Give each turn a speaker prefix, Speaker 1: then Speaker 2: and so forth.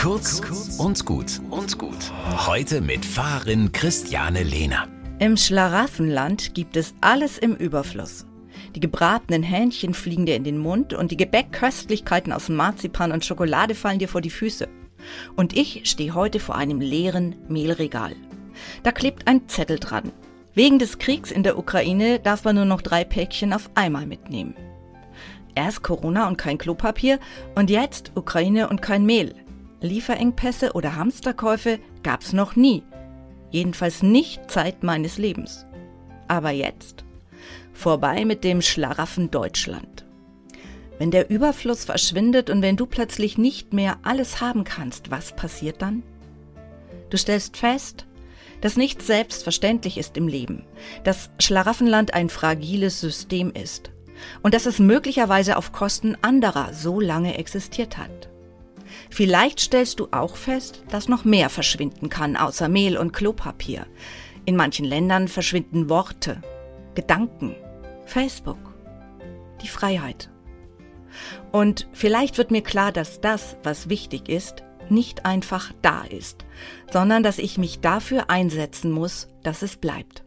Speaker 1: Kurz und gut und gut. Heute mit Fahrerin Christiane Lehner.
Speaker 2: Im Schlaraffenland gibt es alles im Überfluss. Die gebratenen Hähnchen fliegen dir in den Mund und die Gebäckköstlichkeiten aus Marzipan und Schokolade fallen dir vor die Füße. Und ich stehe heute vor einem leeren Mehlregal. Da klebt ein Zettel dran. Wegen des Kriegs in der Ukraine darf man nur noch drei Päckchen auf einmal mitnehmen. Erst Corona und kein Klopapier und jetzt Ukraine und kein Mehl. Lieferengpässe oder Hamsterkäufe gab's noch nie. Jedenfalls nicht Zeit meines Lebens. Aber jetzt? Vorbei mit dem Schlaraffen Deutschland. Wenn der Überfluss verschwindet und wenn du plötzlich nicht mehr alles haben kannst, was passiert dann? Du stellst fest, dass nichts selbstverständlich ist im Leben, dass Schlaraffenland ein fragiles System ist und dass es möglicherweise auf Kosten anderer so lange existiert hat. Vielleicht stellst du auch fest, dass noch mehr verschwinden kann außer Mehl und Klopapier. In manchen Ländern verschwinden Worte, Gedanken, Facebook, die Freiheit. Und vielleicht wird mir klar, dass das, was wichtig ist, nicht einfach da ist, sondern dass ich mich dafür einsetzen muss, dass es bleibt.